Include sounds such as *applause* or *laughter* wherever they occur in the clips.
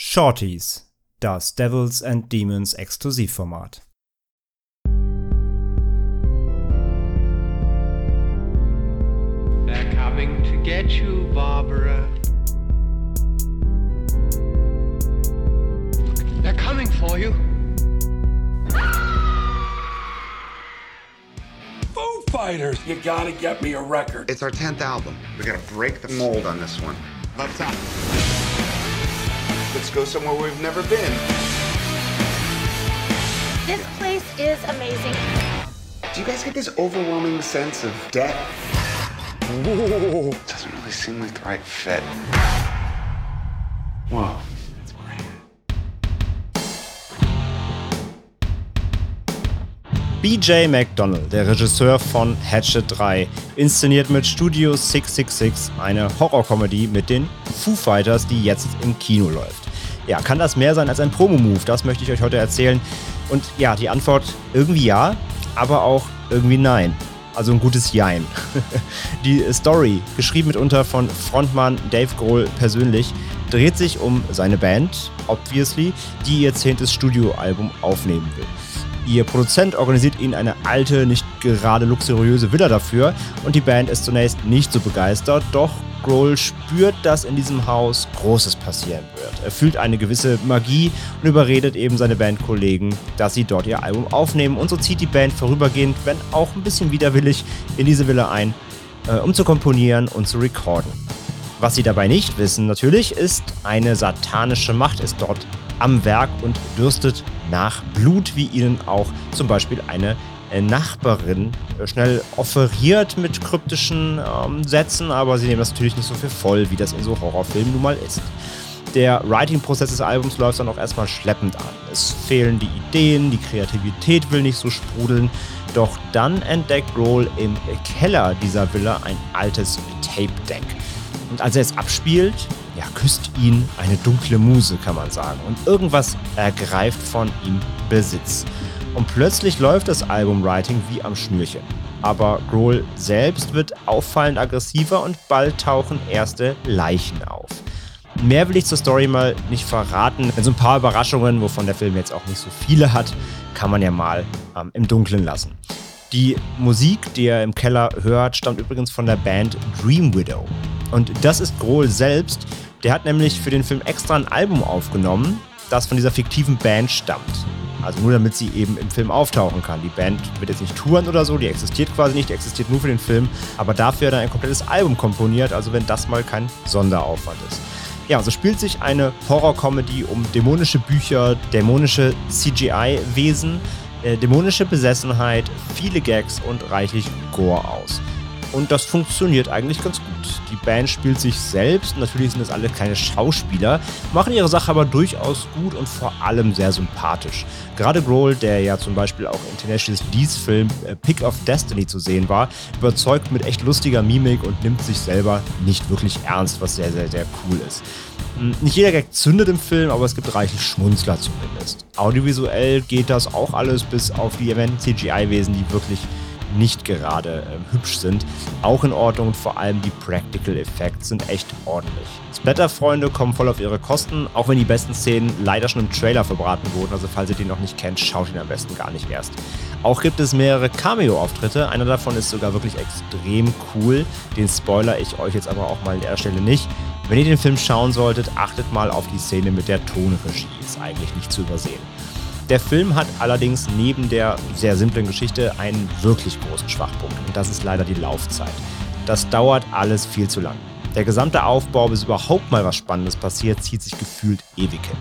Shorties, das Devils and Demons Exklusivformat. They're coming to get you, Barbara. They're coming for you. Foo Fighters! You gotta get me a record. It's our 10th album. We gotta break the mold on this one. Let's up. Let's go somewhere we've never been. This place is amazing. Do you guys get this overwhelming sense of death? Whoa. Doesn't really seem like the right fit. Whoa. BJ McDonnell, der Regisseur von Hatchet 3, inszeniert mit Studio 666 eine Horrorkomödie mit den Foo Fighters, die jetzt im Kino läuft. Ja, kann das mehr sein als ein Promo-Move? Das möchte ich euch heute erzählen. Und ja, die Antwort irgendwie ja, aber auch irgendwie nein. Also ein gutes Jein. *laughs* die Story, geschrieben mitunter von Frontmann Dave Grohl persönlich, dreht sich um seine Band, obviously, die ihr zehntes Studioalbum aufnehmen will. Ihr Produzent organisiert ihnen eine alte, nicht gerade luxuriöse Villa dafür und die Band ist zunächst nicht so begeistert, doch Grohl spürt, dass in diesem Haus Großes passieren wird. Er fühlt eine gewisse Magie und überredet eben seine Bandkollegen, dass sie dort ihr Album aufnehmen und so zieht die Band vorübergehend, wenn auch ein bisschen widerwillig, in diese Villa ein, äh, um zu komponieren und zu recorden. Was sie dabei nicht wissen natürlich, ist, eine satanische Macht ist dort am Werk und dürstet nach Blut, wie ihnen auch zum Beispiel eine äh, Nachbarin äh, schnell offeriert mit kryptischen ähm, Sätzen, aber sie nehmen das natürlich nicht so viel voll, wie das in so Horrorfilmen nun mal ist. Der Writing-Prozess des Albums läuft dann auch erstmal schleppend an. Es fehlen die Ideen, die Kreativität will nicht so sprudeln. Doch dann entdeckt Grohl im Keller dieser Villa ein altes Tape-Deck. Und als er es abspielt, ja, küsst ihn eine dunkle Muse, kann man sagen. Und irgendwas ergreift von ihm Besitz. Und plötzlich läuft das Albumwriting wie am Schnürchen. Aber Grohl selbst wird auffallend aggressiver und bald tauchen erste Leichen auf. Mehr will ich zur Story mal nicht verraten, denn so ein paar Überraschungen, wovon der Film jetzt auch nicht so viele hat, kann man ja mal ähm, im Dunkeln lassen. Die Musik, die er im Keller hört, stammt übrigens von der Band Dream Widow. Und das ist Grohl selbst. Der hat nämlich für den Film extra ein Album aufgenommen, das von dieser fiktiven Band stammt. Also nur damit sie eben im Film auftauchen kann. Die Band wird jetzt nicht touren oder so, die existiert quasi nicht, die existiert nur für den Film. Aber dafür hat er ein komplettes Album komponiert, also wenn das mal kein Sonderaufwand ist. Ja, so spielt sich eine Horror-Comedy um dämonische Bücher, dämonische CGI-Wesen, äh, dämonische Besessenheit, viele Gags und reichlich Gore aus. Und das funktioniert eigentlich ganz gut. Die Band spielt sich selbst, natürlich sind das alle keine Schauspieler, machen ihre Sache aber durchaus gut und vor allem sehr sympathisch. Gerade Grohl, der ja zum Beispiel auch in Tenacious D's Film äh, Pick of Destiny zu sehen war, überzeugt mit echt lustiger Mimik und nimmt sich selber nicht wirklich ernst, was sehr, sehr, sehr cool ist. Hm, nicht jeder Gag zündet im Film, aber es gibt reichlich Schmunzler zumindest. Audiovisuell geht das auch alles bis auf die erwähnten CGI-Wesen, die wirklich nicht gerade äh, hübsch sind, auch in Ordnung und vor allem die Practical Effects sind echt ordentlich. Splatter-Freunde kommen voll auf ihre Kosten, auch wenn die besten Szenen leider schon im Trailer verbraten wurden, also falls ihr den noch nicht kennt, schaut ihn am besten gar nicht erst. Auch gibt es mehrere Cameo-Auftritte, einer davon ist sogar wirklich extrem cool, den spoiler ich euch jetzt aber auch mal an der Stelle nicht. Wenn ihr den Film schauen solltet, achtet mal auf die Szene mit der Tonregie, ist eigentlich nicht zu übersehen. Der Film hat allerdings neben der sehr simplen Geschichte einen wirklich großen Schwachpunkt und das ist leider die Laufzeit. Das dauert alles viel zu lang. Der gesamte Aufbau, bis überhaupt mal was Spannendes passiert, zieht sich gefühlt ewig hin.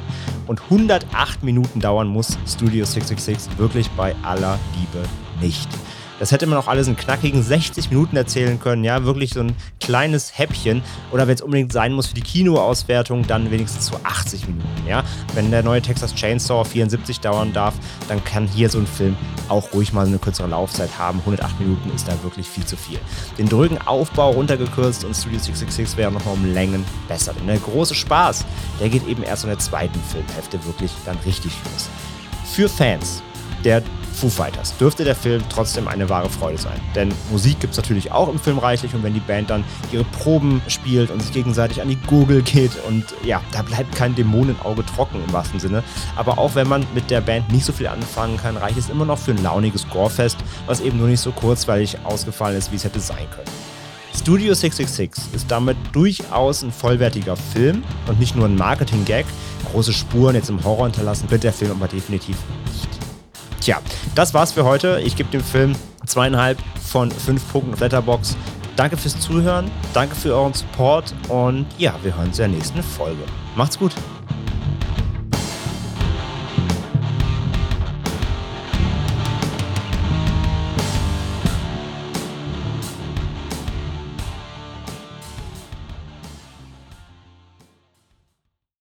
Und 108 Minuten dauern muss Studio 666 wirklich bei aller Liebe nicht. Das hätte man auch alles in knackigen 60 Minuten erzählen können. Ja, wirklich so ein kleines Häppchen. Oder wenn es unbedingt sein muss für die Kinoauswertung, dann wenigstens so 80 Minuten. Ja, wenn der neue Texas Chainsaw 74 dauern darf, dann kann hier so ein Film auch ruhig mal eine kürzere Laufzeit haben. 108 Minuten ist da wirklich viel zu viel. Den drögen Aufbau runtergekürzt und Studio 666 wäre nochmal um Längen besser. Denn der große Spaß, der geht eben erst in der zweiten Filmhälfte wirklich dann richtig los. Für Fans der Foo Fighters dürfte der Film trotzdem eine wahre Freude sein. Denn Musik gibt es natürlich auch im Film reichlich und wenn die Band dann ihre Proben spielt und sich gegenseitig an die Gurgel geht und ja, da bleibt kein Dämonenauge trocken im wahrsten Sinne. Aber auch wenn man mit der Band nicht so viel anfangen kann, reicht es immer noch für ein launiges Gorefest, was eben nur nicht so kurzweilig ausgefallen ist, wie es hätte sein können. Studio 666 ist damit durchaus ein vollwertiger Film und nicht nur ein Marketing-Gag. Große Spuren jetzt im Horror hinterlassen wird der Film aber definitiv. Tja, das war's für heute. Ich gebe dem Film zweieinhalb von fünf Punkten auf Letterbox. Danke fürs Zuhören, danke für euren Support und ja, wir hören uns in der nächsten Folge. Macht's gut.